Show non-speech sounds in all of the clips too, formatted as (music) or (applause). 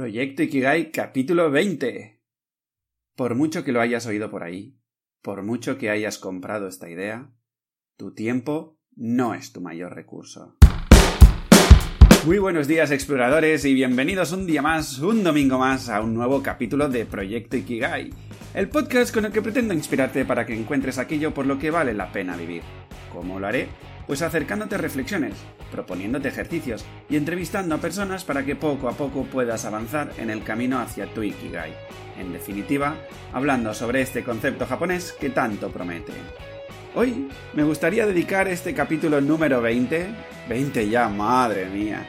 Proyecto Ikigai capítulo 20. Por mucho que lo hayas oído por ahí, por mucho que hayas comprado esta idea, tu tiempo no es tu mayor recurso. Muy buenos días exploradores y bienvenidos un día más, un domingo más a un nuevo capítulo de Proyecto Ikigai, el podcast con el que pretendo inspirarte para que encuentres aquello por lo que vale la pena vivir. ¿Cómo lo haré? Pues acercándote reflexiones, proponiéndote ejercicios y entrevistando a personas para que poco a poco puedas avanzar en el camino hacia tu Ikigai. En definitiva, hablando sobre este concepto japonés que tanto promete. Hoy me gustaría dedicar este capítulo número 20, 20 ya, madre mía,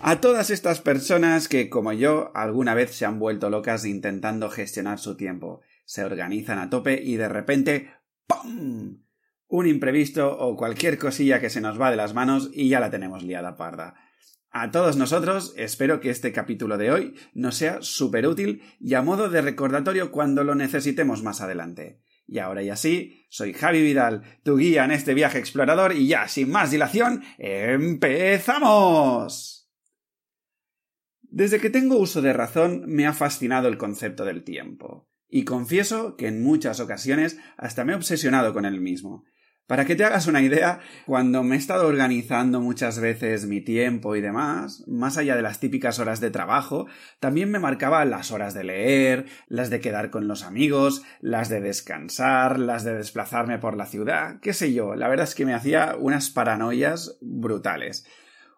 a todas estas personas que, como yo, alguna vez se han vuelto locas intentando gestionar su tiempo, se organizan a tope y de repente ¡pum! Un imprevisto o cualquier cosilla que se nos va de las manos y ya la tenemos liada parda. A todos nosotros espero que este capítulo de hoy nos sea súper útil y a modo de recordatorio cuando lo necesitemos más adelante. Y ahora y así, soy Javi Vidal, tu guía en este viaje explorador y ya sin más dilación, ¡empezamos! Desde que tengo uso de razón me ha fascinado el concepto del tiempo. Y confieso que en muchas ocasiones hasta me he obsesionado con él mismo. Para que te hagas una idea, cuando me he estado organizando muchas veces mi tiempo y demás, más allá de las típicas horas de trabajo, también me marcaba las horas de leer, las de quedar con los amigos, las de descansar, las de desplazarme por la ciudad, qué sé yo, la verdad es que me hacía unas paranoias brutales.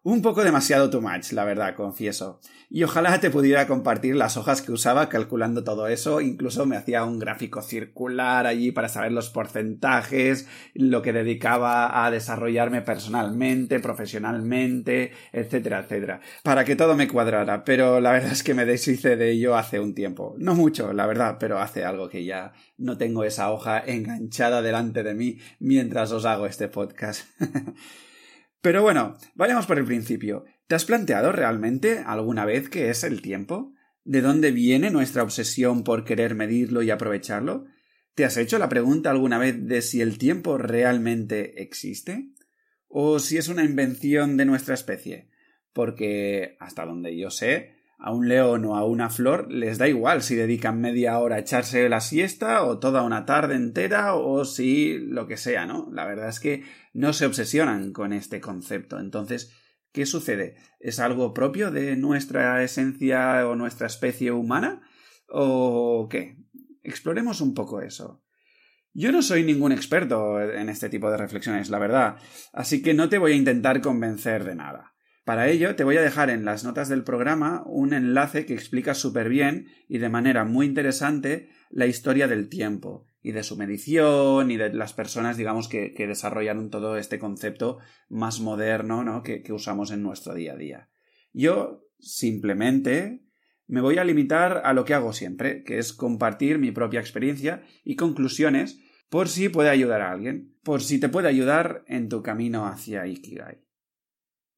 Un poco demasiado too much, la verdad, confieso. Y ojalá te pudiera compartir las hojas que usaba calculando todo eso. Incluso me hacía un gráfico circular allí para saber los porcentajes, lo que dedicaba a desarrollarme personalmente, profesionalmente, etcétera, etcétera. Para que todo me cuadrara. Pero la verdad es que me deshice de ello hace un tiempo. No mucho, la verdad, pero hace algo que ya no tengo esa hoja enganchada delante de mí mientras os hago este podcast. (laughs) Pero bueno, vayamos por el principio. ¿Te has planteado realmente alguna vez qué es el tiempo? ¿De dónde viene nuestra obsesión por querer medirlo y aprovecharlo? ¿Te has hecho la pregunta alguna vez de si el tiempo realmente existe? ¿O si es una invención de nuestra especie? Porque, hasta donde yo sé, a un león o a una flor les da igual si dedican media hora a echarse la siesta o toda una tarde entera o si lo que sea, ¿no? La verdad es que no se obsesionan con este concepto. Entonces, ¿qué sucede? ¿Es algo propio de nuestra esencia o nuestra especie humana? ¿O qué? Exploremos un poco eso. Yo no soy ningún experto en este tipo de reflexiones, la verdad, así que no te voy a intentar convencer de nada. Para ello te voy a dejar en las notas del programa un enlace que explica súper bien y de manera muy interesante la historia del tiempo y de su medición y de las personas, digamos, que, desarrollaron todo este concepto más moderno ¿no? que, que usamos en nuestro día a día. Yo simplemente me voy a limitar a lo que hago siempre, que es compartir mi propia experiencia y conclusiones por si puede ayudar a alguien, por si te puede ayudar en tu camino hacia Ikigai.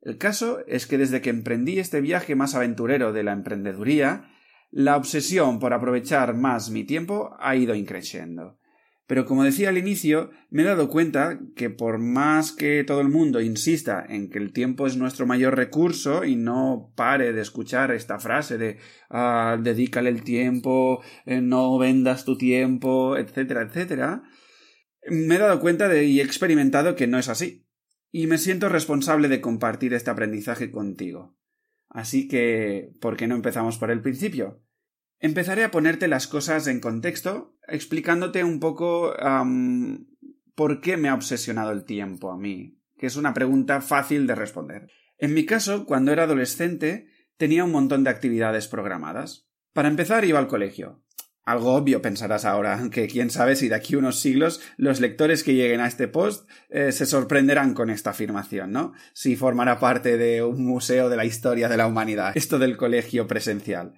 El caso es que desde que emprendí este viaje más aventurero de la emprendeduría, la obsesión por aprovechar más mi tiempo ha ido increciendo. Pero como decía al inicio, me he dado cuenta que por más que todo el mundo insista en que el tiempo es nuestro mayor recurso y no pare de escuchar esta frase de ah, dedícale el tiempo, eh, no vendas tu tiempo, etcétera, etcétera, me he dado cuenta de y he experimentado que no es así y me siento responsable de compartir este aprendizaje contigo. Así que, ¿por qué no empezamos por el principio? Empezaré a ponerte las cosas en contexto, explicándote un poco por qué me ha obsesionado el tiempo a mí, que es una pregunta fácil de responder. En mi caso, cuando era adolescente, tenía un montón de actividades programadas. Para empezar, iba al colegio. Algo obvio pensarás ahora, que quién sabe si de aquí unos siglos los lectores que lleguen a este post eh, se sorprenderán con esta afirmación, ¿no? Si formará parte de un museo de la historia de la humanidad, esto del colegio presencial.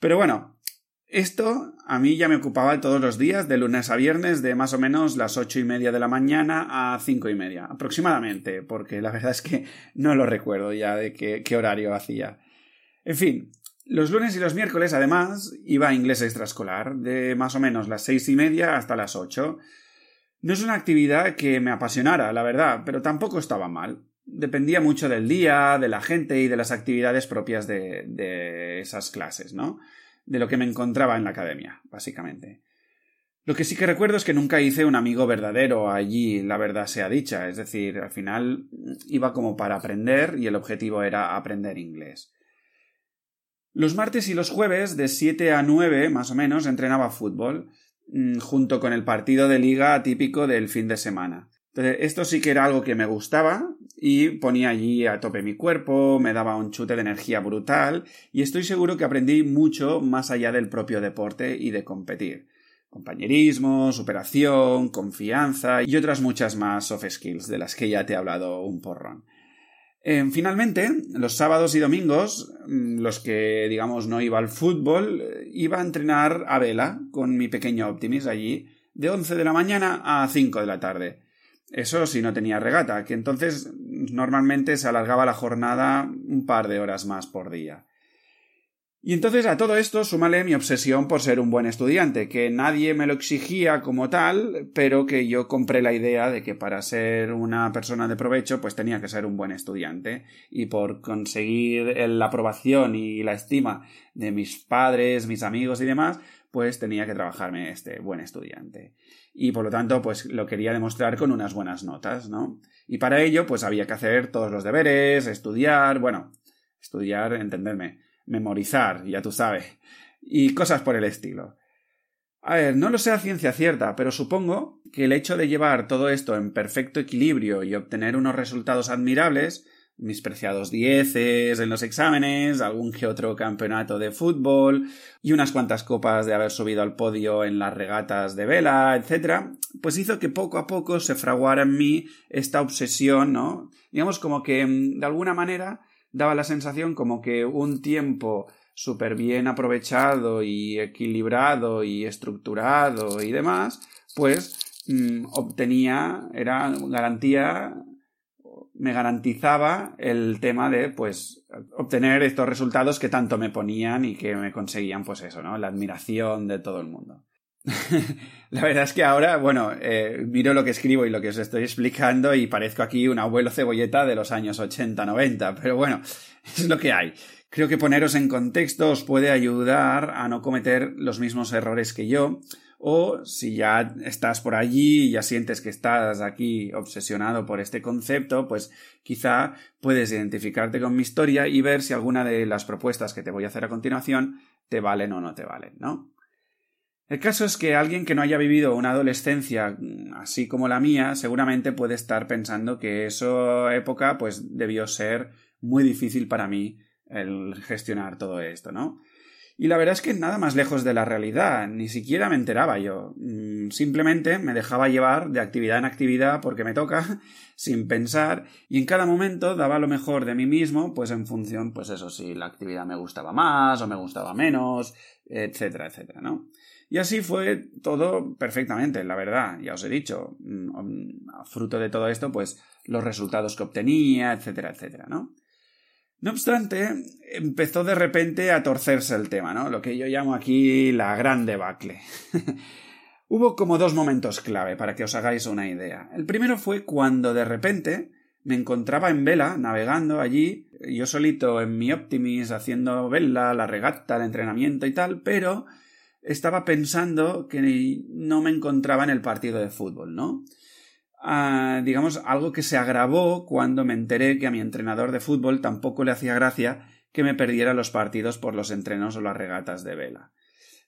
Pero bueno, esto a mí ya me ocupaba todos los días, de lunes a viernes, de más o menos las ocho y media de la mañana a cinco y media, aproximadamente, porque la verdad es que no lo recuerdo ya de qué horario hacía. En fin, los lunes y los miércoles, además, iba a inglés extraescolar, de más o menos las seis y media hasta las ocho. No es una actividad que me apasionara, la verdad, pero tampoco estaba mal. dependía mucho del día, de la gente y de las actividades propias de, de esas clases, ¿no? De lo que me encontraba en la academia, básicamente. Lo que sí que recuerdo es que nunca hice un amigo verdadero allí, la verdad sea dicha, es decir, al final iba como para aprender y el objetivo era aprender inglés. Los martes y los jueves, de 7 a 9 más o menos, entrenaba fútbol, mm, junto con el partido de liga típico del fin de semana. Entonces, esto sí que era algo que me gustaba y ponía allí a tope mi cuerpo, me daba un chute de energía brutal y estoy seguro que aprendí mucho más allá del propio deporte y de competir. Compañerismo, superación, confianza y otras muchas más soft skills de las que ya te he hablado un porrón. Eh, finalmente, los sábados y domingos, mm, los que, digamos, no iba al fútbol, eh, iba a entrenar a vela con mi pequeño Optimis allí, de 11 de la mañana a 5 de la tarde. Eso si no tenía regata, que entonces normalmente se alargaba la jornada un par de horas más por día. Y entonces a todo esto súmale mi obsesión por ser un buen estudiante, que nadie me lo exigía como tal, pero que yo compré la idea de que para ser una persona de provecho pues tenía que ser un buen estudiante y por conseguir la aprobación y la estima de mis padres, mis amigos y demás, pues tenía que trabajarme este buen estudiante. Y por lo tanto, pues lo quería demostrar con unas buenas notas, ¿no? Y para ello, pues había que hacer todos los deberes, estudiar, bueno, estudiar, entenderme, memorizar, ya tú sabes, y cosas por el estilo. A ver, no lo sé a ciencia cierta, pero supongo que el hecho de llevar todo esto en perfecto equilibrio y obtener unos resultados admirables, mis preciados dieces en los exámenes, algún que otro campeonato de fútbol y unas cuantas copas de haber subido al podio en las regatas de vela, etc., pues hizo que poco a poco se fraguara en mí esta obsesión, ¿no? Digamos como que mm, de alguna manera daba la sensación como que un tiempo súper bien aprovechado y equilibrado y estructurado y demás, pues mm, obtenía, era garantía, me garantizaba el tema de, pues, obtener estos resultados que tanto me ponían y que me conseguían, pues eso, ¿no? La admiración de todo el mundo. (laughs) la verdad es que ahora, bueno, eh, miro lo que escribo y lo que os estoy explicando y parezco aquí un abuelo cebolleta de los años 80-90, pero bueno, (laughs) es lo que hay. Creo que poneros en contexto os puede ayudar a no cometer los mismos errores que yo, o si ya estás por allí y ya sientes que estás aquí obsesionado por este concepto, pues quizá puedes identificarte con mi historia y ver si alguna de las propuestas que te voy a hacer a continuación te valen o no te valen, ¿no? El caso es que alguien que no haya vivido una adolescencia mm, así como la mía, seguramente puede estar pensando que esa época pues debió ser muy difícil para mí el gestionar todo esto, ¿no? Y la verdad es que nada más lejos de la realidad, ni siquiera me enteraba yo. Mm, simplemente me dejaba llevar de actividad en actividad porque me toca, (laughs) sin pensar, y en cada momento daba lo mejor de mí mismo, pues en función, pues eso, si la actividad me gustaba más o me gustaba menos, etcétera, etcétera, ¿no? Y así fue todo perfectamente, la verdad, ya os he dicho, mm, a fruto de todo esto, pues los resultados que obtenía, etcétera, etcétera, ¿no? No obstante, empezó de repente a torcerse el tema, ¿no? Lo que yo llamo aquí la gran debacle. (laughs) Hubo como dos momentos clave para que os hagáis una idea. El primero fue cuando de repente me encontraba en vela, navegando allí, yo solito en mi Optimis, haciendo vela, la regata, el entrenamiento y tal, pero estaba pensando que no me encontraba en el partido de fútbol, ¿no? Ah, digamos, algo que se agravó cuando me enteré que a mi entrenador de fútbol tampoco le hacía gracia que me perdiera los partidos por los entrenos o las regatas de vela.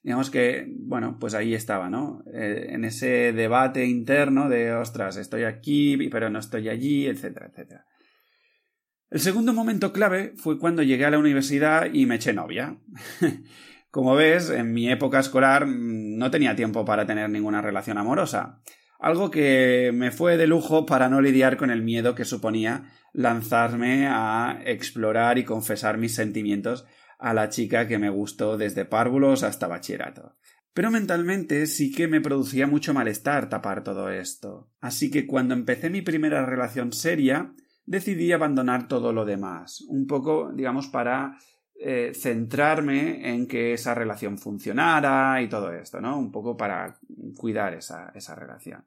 Digamos que, bueno, pues ahí estaba, ¿no? Eh, en ese debate interno de, ostras, estoy aquí, pero no estoy allí, etcétera, etcétera. El segundo momento clave fue cuando llegué a la universidad y me eché novia. (laughs) Como ves, en mi época escolar mm, no tenía tiempo para tener ninguna relación amorosa, algo que me fue de lujo para no lidiar con el miedo que suponía lanzarme a explorar y confesar mis sentimientos a la chica que me gustó desde párvulos hasta bachillerato. Pero mentalmente sí que me producía mucho malestar tapar todo esto. Así que cuando empecé mi primera relación seria, decidí abandonar todo lo demás, un poco, digamos, para eh, centrarme en que esa relación funcionara y todo esto, ¿no? Un poco para cuidar esa, esa relación.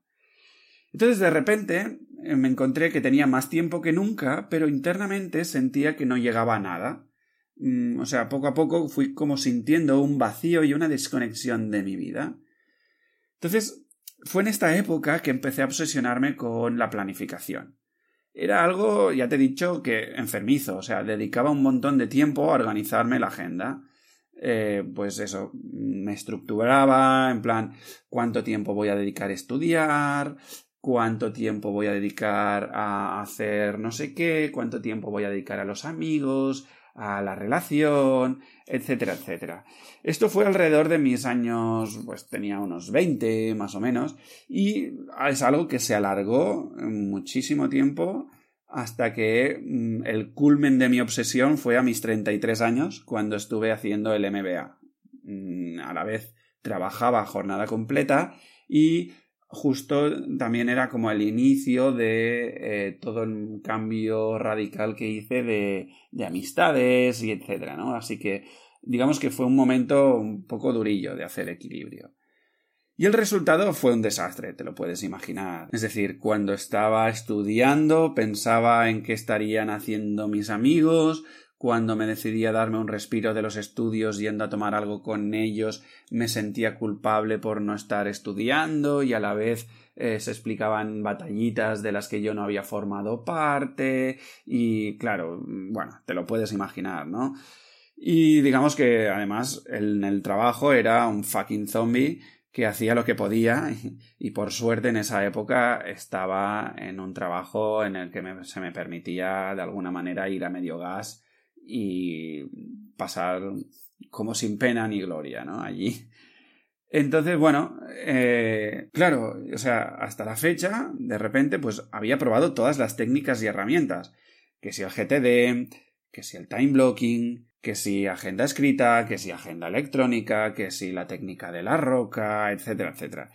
Entonces de repente eh, me encontré que tenía más tiempo que nunca, pero internamente sentía que no llegaba a nada. Mm, o sea, poco a poco fui como sintiendo un vacío y una desconexión de mi vida. Entonces, fue en esta época que empecé a obsesionarme con la planificación. Era algo, ya te he dicho, que enfermizo, o sea, dedicaba un montón de tiempo a organizarme la agenda. Eh, pues eso, me estructuraba en plan cuánto tiempo voy a dedicar a estudiar, cuánto tiempo voy a dedicar a hacer no sé qué, cuánto tiempo voy a dedicar a los amigos, a la relación, etcétera, etcétera. Esto fue alrededor de mis años, pues tenía unos 20 más o menos, y es algo que se alargó muchísimo tiempo hasta que mm, el culmen de mi obsesión fue a mis 33 años, cuando estuve haciendo el MBA. Mm, a la vez trabajaba jornada completa y justo también era como el inicio de eh, todo el cambio radical que hice de, de amistades y etcétera, ¿no? Así que digamos que fue un momento un poco durillo de hacer equilibrio. Y el resultado fue un desastre, te lo puedes imaginar. Es decir, cuando estaba estudiando pensaba en qué estarían haciendo mis amigos, cuando me decidí a darme un respiro de los estudios yendo a tomar algo con ellos, me sentía culpable por no estar estudiando y a la vez eh, se explicaban batallitas de las que yo no había formado parte y claro, bueno, te lo puedes imaginar, ¿no? Y digamos que además en el trabajo era un fucking zombie que hacía lo que podía y, por suerte en esa época estaba en un trabajo en el que se me permitía de alguna manera ir a medio gas y pasar como sin pena ni gloria, ¿no? Allí. Entonces, bueno, eh, claro, o sea, hasta la fecha, de repente, pues había probado todas las técnicas y herramientas. Que si el GTD, que si el time blocking, que si agenda escrita, que si agenda electrónica, que si la técnica de la roca, etcétera, etcétera.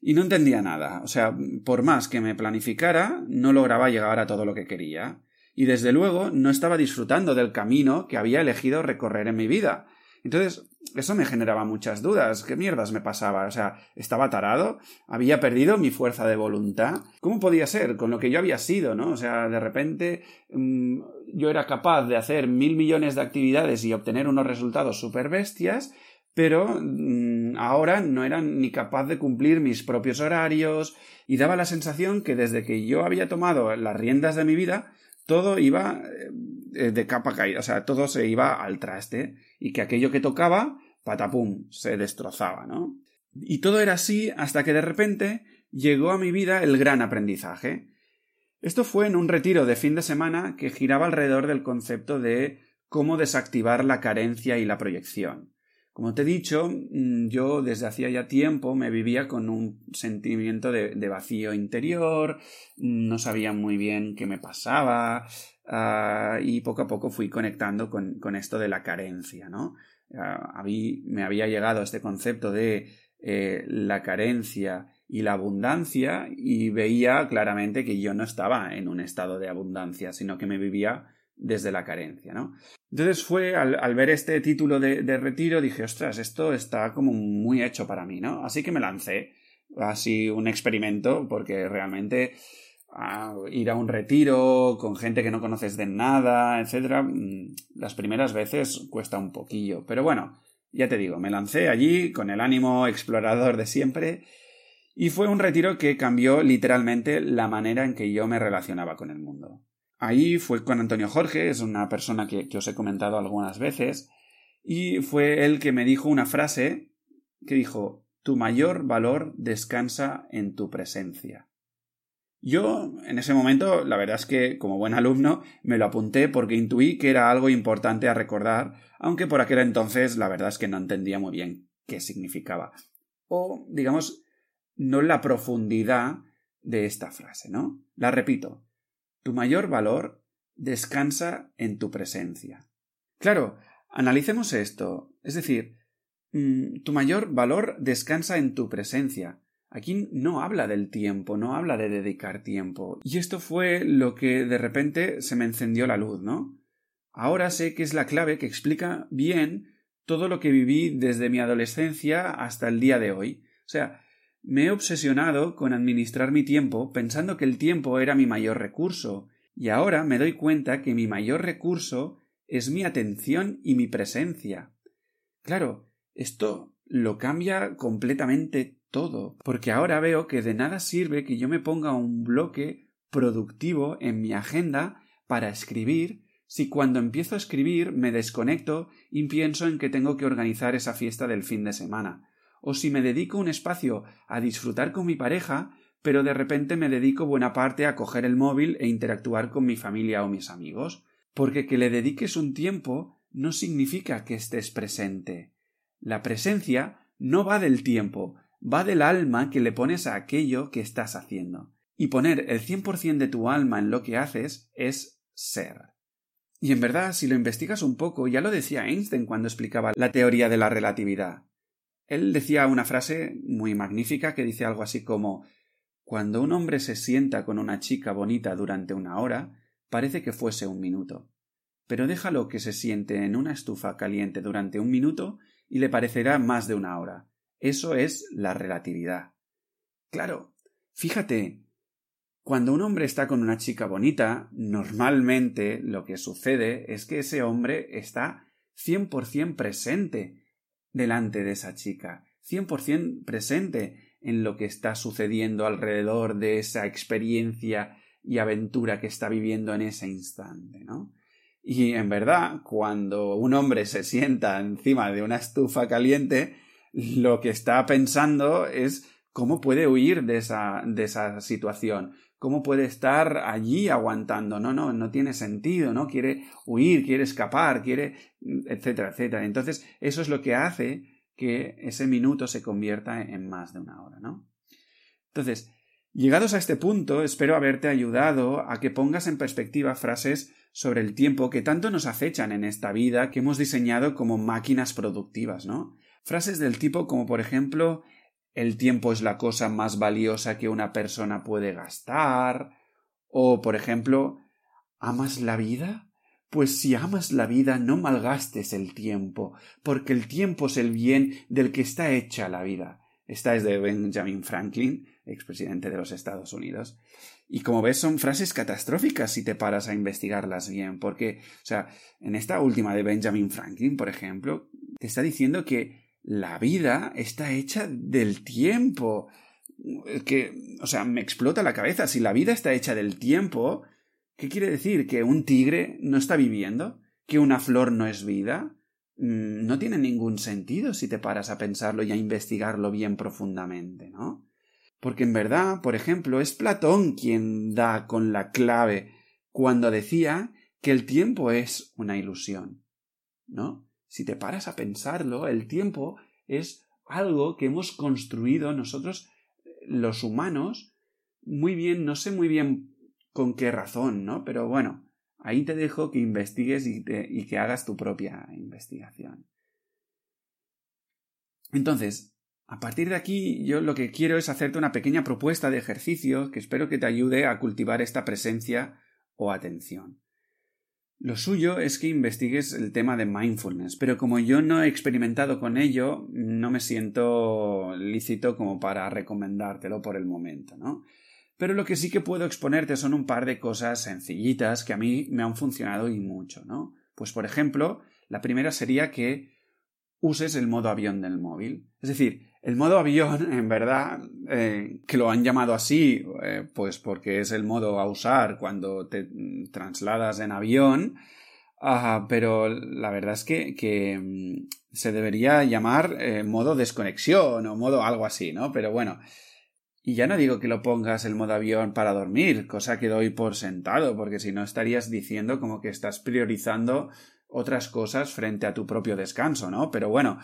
Y no entendía nada. O sea, por más que me planificara, no lograba llegar a todo lo que quería y desde luego no estaba disfrutando del camino que había elegido recorrer en mi vida. Entonces, eso me generaba muchas dudas. ¿Qué mierdas me pasaba? O sea, estaba tarado, había perdido mi fuerza de voluntad. ¿Cómo podía ser con lo que yo había sido, no? O sea, de repente mm, yo era capaz de hacer mil millones de actividades y obtener unos resultados súper bestias, pero mm, ahora no era ni capaz de cumplir mis propios horarios y daba la sensación que desde que yo había tomado las riendas de mi vida, todo iba eh, de capa caída, o sea, todo se iba al traste y que aquello que tocaba, patapum, se destrozaba, ¿no? Y todo era así hasta que de repente llegó a mi vida el gran aprendizaje. Esto fue en un retiro de fin de semana que giraba alrededor del concepto de cómo desactivar la carencia y la proyección. Como te he dicho, mm, yo desde hacía ya tiempo me vivía con un sentimiento de, vacío interior, no sabía muy bien qué me pasaba ah, y poco a poco fui conectando con, esto de la carencia, ¿no? Ah, me había llegado este concepto de eh, la carencia y la abundancia y veía claramente que yo no estaba en un estado de abundancia, sino que me vivía desde la carencia, ¿no? Entonces fue al, ver este título de, retiro, dije, ostras, esto está como muy hecho para mí, ¿no? Así que me lancé, así un experimento, porque realmente ah, ir a un retiro con gente que no conoces de nada, etcétera, mm, las primeras veces cuesta un poquillo. Pero bueno, ya te digo, me lancé allí con el ánimo explorador de siempre y fue un retiro que cambió literalmente la manera en que yo me relacionaba con el mundo. Ahí fue con Antonio Jorge, es una persona que, os he comentado algunas veces, y fue él que me dijo una frase que dijo Tu mayor valor descansa en tu presencia. Yo, en ese momento, la verdad es que, como buen alumno, me lo apunté porque intuí que era algo importante a recordar, aunque por aquel entonces la verdad es que no entendía muy bien qué significaba. O, digamos, no la profundidad de esta frase, ¿no? La repito. Tu mayor valor descansa en tu presencia. Claro, analicemos esto. Es decir, mm, tu mayor valor descansa en tu presencia. Aquí no habla del tiempo, no habla de dedicar tiempo. Y esto fue lo que de repente se me encendió la luz, ¿no? Ahora sé que es la clave que explica bien todo lo que viví desde mi adolescencia hasta el día de hoy. O sea, me he obsesionado con administrar mi tiempo pensando que el tiempo era mi mayor recurso, y ahora me doy cuenta que mi mayor recurso es mi atención y mi presencia. Claro, esto lo cambia completamente todo, porque ahora veo que de nada sirve que yo me ponga un bloque productivo en mi agenda para escribir si cuando empiezo a escribir me desconecto y pienso en que tengo que organizar esa fiesta del fin de semana, o si me dedico un espacio a disfrutar con mi pareja, pero de repente me dedico buena parte a coger el móvil e interactuar con mi familia o mis amigos, porque que le dediques un tiempo no significa que estés presente. La presencia no va del tiempo, va del alma que le pones a aquello que estás haciendo. Y poner el 100% de tu alma en lo que haces es ser. Y en verdad, si lo investigas un poco, ya lo decía Einstein cuando explicaba la teoría de la relatividad. Él decía una frase muy magnífica que dice algo así como Cuando un hombre se sienta con una chica bonita durante una hora, parece que fuese un minuto. Pero déjalo que se siente en una estufa caliente durante un minuto y le parecerá más de una hora. Eso es la relatividad. Claro, fíjate, cuando un hombre está con una chica bonita, normalmente lo que sucede es que ese hombre está 100% presente delante de esa chica, 100% presente en lo que está sucediendo alrededor de esa experiencia y aventura que está viviendo en ese instante, ¿no? Y en verdad, cuando un hombre se sienta encima de una estufa caliente, lo que está pensando es cómo puede huir de esa, de esa situación, cómo puede estar allí aguantando. No, no, no tiene sentido, ¿no? Quiere huir, quiere escapar, quiere, etcétera, etcétera. Entonces, eso es lo que hace que ese minuto se convierta en más de una hora, ¿no? Entonces, llegados a este punto, espero haberte ayudado a que pongas en perspectiva frases sobre el tiempo que tanto nos acechan en esta vida que hemos diseñado como máquinas productivas, ¿no? Frases del tipo como por ejemplo el tiempo es la cosa más valiosa que una persona puede gastar o por ejemplo ¿amas la vida? Pues si amas la vida no malgastes el tiempo, porque el tiempo es el bien del que está hecha la vida. Esta es de Benjamin Franklin, expresidente de los Estados Unidos. Y como ves, son frases catastróficas si te paras a investigarlas bien, porque, o sea, en esta última de Benjamin Franklin, por ejemplo, te está diciendo que la vida está hecha del tiempo. Que, o sea, me explota la cabeza. Si la vida está hecha del tiempo, ¿qué quiere decir? ¿Que un tigre no está viviendo? ¿Que una flor no es vida? Mm, no tiene ningún sentido si te paras a pensarlo y a investigarlo bien profundamente, ¿no? Porque en verdad, por ejemplo, es Platón quien da con la clave cuando decía que el tiempo es una ilusión. ¿No? Si te paras a pensarlo, el tiempo es algo que hemos construido nosotros, los humanos, muy bien, no sé muy bien con qué razón, ¿no? Pero bueno, ahí te dejo que investigues y, y que hagas tu propia investigación. Entonces, a partir de aquí, yo lo que quiero es hacerte una pequeña propuesta de ejercicio que espero que te ayude a cultivar esta presencia o atención. Lo suyo es que investigues el tema de mindfulness, pero como yo no he experimentado con ello, no me siento lícito como para recomendártelo por el momento, ¿no? Pero lo que sí que puedo exponerte son un par de cosas sencillitas que a mí me han funcionado y mucho, ¿no? Pues por ejemplo, la primera sería que uses el modo avión del móvil. Es decir, el modo avión, (laughs) en verdad, eh, que lo han llamado así, eh, pues porque es el modo a usar cuando te trasladas en avión, pero la verdad es que, mm, se debería llamar eh, modo desconexión o modo algo así, ¿no? Pero bueno, y ya no digo que lo pongas el modo avión para dormir, cosa que doy por sentado, porque si no estarías diciendo como que estás priorizando otras cosas frente a tu propio descanso, ¿no? Pero bueno,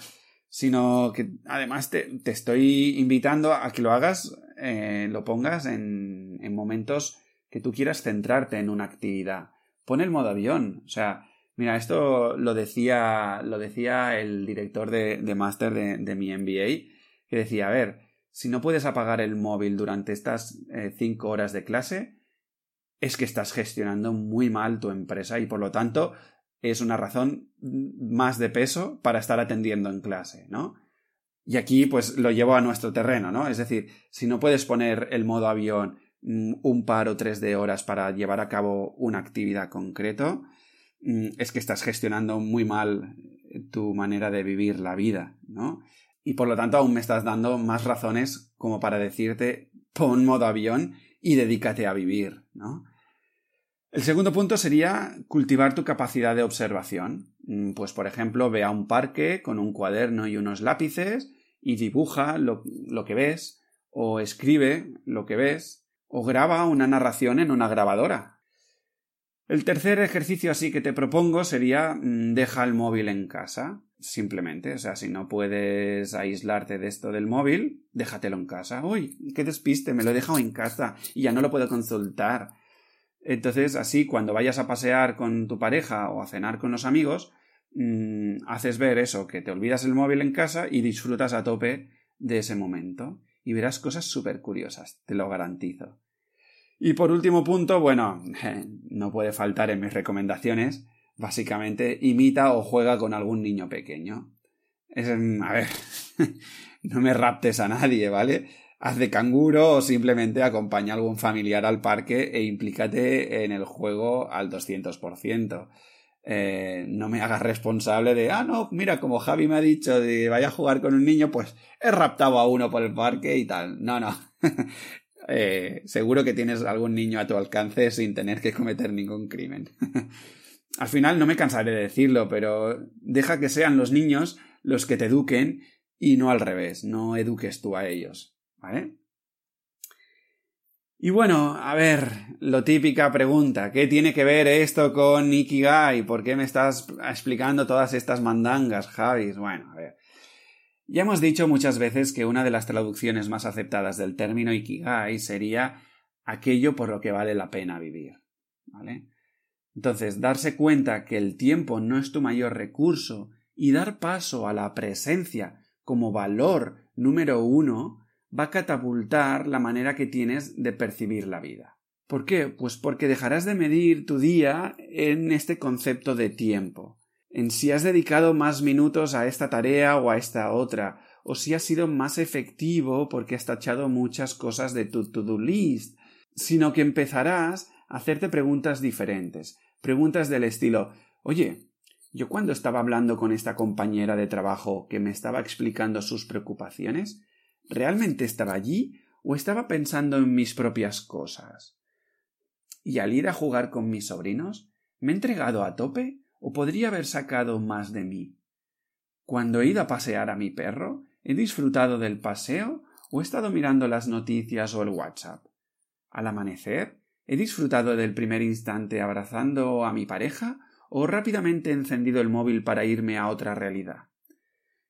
sino que además te, estoy invitando a que lo hagas, eh, lo pongas en, en, momentos que tú quieras centrarte en una actividad. Pon el modo avión, o sea, mira, esto lo decía, lo decía el director de, de máster de, mi MBA, que decía, a ver, si no puedes apagar el móvil durante estas eh, cinco horas de clase, es que estás gestionando muy mal tu empresa y por lo tanto es una razón más de peso para estar atendiendo en clase, ¿no? Y aquí pues lo llevo a nuestro terreno, ¿no? Es decir, si no puedes poner el modo avión mm, un par o tres de horas para llevar a cabo una actividad concreto, mm, es que estás gestionando muy mal tu manera de vivir la vida, ¿no? Y por lo tanto aún me estás dando más razones como para decirte pon modo avión y dedícate a vivir, ¿no? El segundo punto sería cultivar tu capacidad de observación. Mm, pues, por ejemplo, ve a un parque con un cuaderno y unos lápices y dibuja lo, que ves, o escribe lo que ves, o graba una narración en una grabadora. El tercer ejercicio así que te propongo sería mm, deja el móvil en casa, simplemente. O sea, si no puedes aislarte de esto del móvil, déjatelo en casa. Uy, qué despiste, me lo he dejado en casa y ya no lo puedo consultar. Entonces, así, cuando vayas a pasear con tu pareja o a cenar con los amigos, mmm, haces ver eso, que te olvidas el móvil en casa y disfrutas a tope de ese momento. Y verás cosas súper curiosas, te lo garantizo. Y por último punto, bueno, (laughs) no puede faltar en mis recomendaciones, básicamente imita o juega con algún niño pequeño. Es, a ver, (laughs) no me raptes a nadie, ¿vale? Haz de canguro o simplemente acompaña a algún familiar al parque e implícate en el juego al 200%. Eh, no me hagas responsable de, ah, no, mira, como Javi me ha dicho de vaya a jugar con un niño, pues he raptado a uno por el parque y tal. No, no. (laughs) eh, seguro que tienes algún niño a tu alcance sin tener que cometer ningún crimen. (laughs) Al final no me cansaré de decirlo, pero deja que sean los niños los que te eduquen y no al revés, no eduques tú a ellos. ¿Vale? Y bueno, a ver, lo típica pregunta, ¿qué tiene que ver esto con Ikigai? ¿Por qué me estás explicando todas estas mandangas, Javis? Bueno, a ver. Ya hemos dicho muchas veces que una de las traducciones más aceptadas del término Ikigai sería aquello por lo que vale la pena vivir. ¿Vale? Entonces, darse cuenta que el tiempo no es tu mayor recurso y dar paso a la presencia como valor número uno va a catapultar la manera que tienes de percibir la vida. ¿Por qué? Pues porque dejarás de medir tu día en este concepto de tiempo, en si has dedicado más minutos a esta tarea o a esta otra, o si has sido más efectivo porque has tachado muchas cosas de tu to-do list, sino que empezarás a hacerte preguntas diferentes, preguntas del estilo Oye, yo cuando estaba hablando con esta compañera de trabajo que me estaba explicando sus preocupaciones, ¿Realmente estaba allí o estaba pensando en mis propias cosas? ¿Y al ir a jugar con mis sobrinos, me he entregado a tope o podría haber sacado más de mí? Cuando he ido a pasear a mi perro, ¿he disfrutado del paseo o he estado mirando las noticias o el WhatsApp? Al amanecer, ¿he disfrutado del primer instante abrazando a mi pareja o rápidamente he encendido el móvil para irme a otra realidad?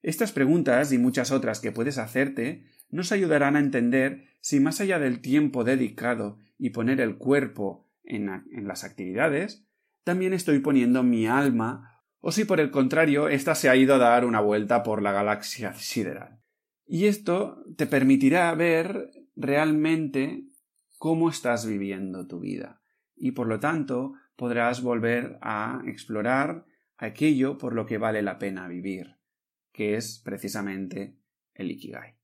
Estas preguntas y muchas otras que puedes hacerte nos ayudarán a entender si más allá del tiempo dedicado y poner el cuerpo en, las actividades, también estoy poniendo mi alma, o si por el contrario ésta se ha ido a dar una vuelta por la galaxia sideral. Y esto te permitirá ver realmente cómo estás viviendo tu vida, y por lo tanto podrás volver a explorar aquello por lo que vale la pena vivir que es precisamente el Ikigai.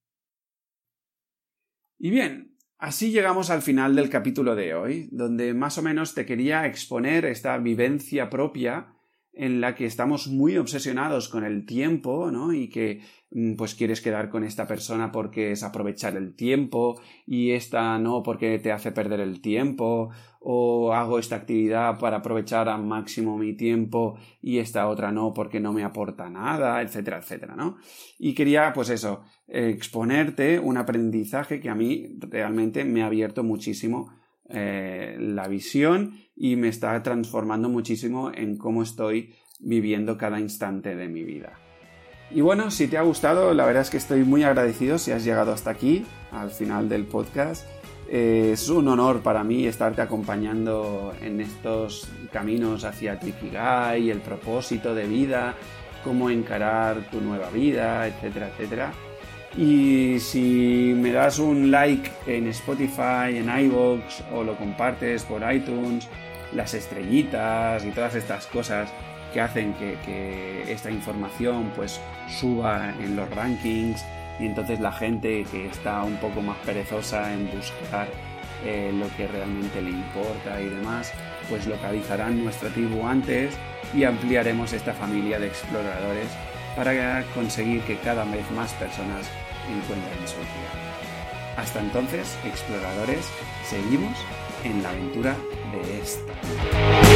Y bien, así llegamos al final del capítulo de hoy, donde más o menos te quería exponer esta vivencia propia en la que estamos muy obsesionados con el tiempo, ¿no? Y que mm, pues quieres quedar con esta persona porque es aprovechar el tiempo y esta no porque te hace perder el tiempo o hago esta actividad para aprovechar al máximo mi tiempo y esta otra no porque no me aporta nada, etcétera, etcétera, ¿no? Y quería pues eso, exponerte un aprendizaje que a mí realmente me ha abierto muchísimo eh, la visión y me está transformando muchísimo en cómo estoy viviendo cada instante de mi vida. Y bueno, si te ha gustado, la verdad es que estoy muy agradecido si has llegado hasta aquí, al final del podcast. Eh, es un honor para mí estarte acompañando en estos caminos hacia tu Ikigai, el propósito de vida, cómo encarar tu nueva vida, etcétera, etcétera. Y si me das un like en Spotify, en iVoox o lo compartes por iTunes, las estrellitas y todas estas cosas que hacen que, esta información pues suba en los rankings y entonces la gente que está un poco más perezosa en buscar eh, lo que realmente le importa y demás, pues localizarán nuestra tribu antes y ampliaremos esta familia de exploradores para conseguir que cada vez más personas encuentren su guía. Hasta entonces, exploradores, seguimos en la aventura de esta.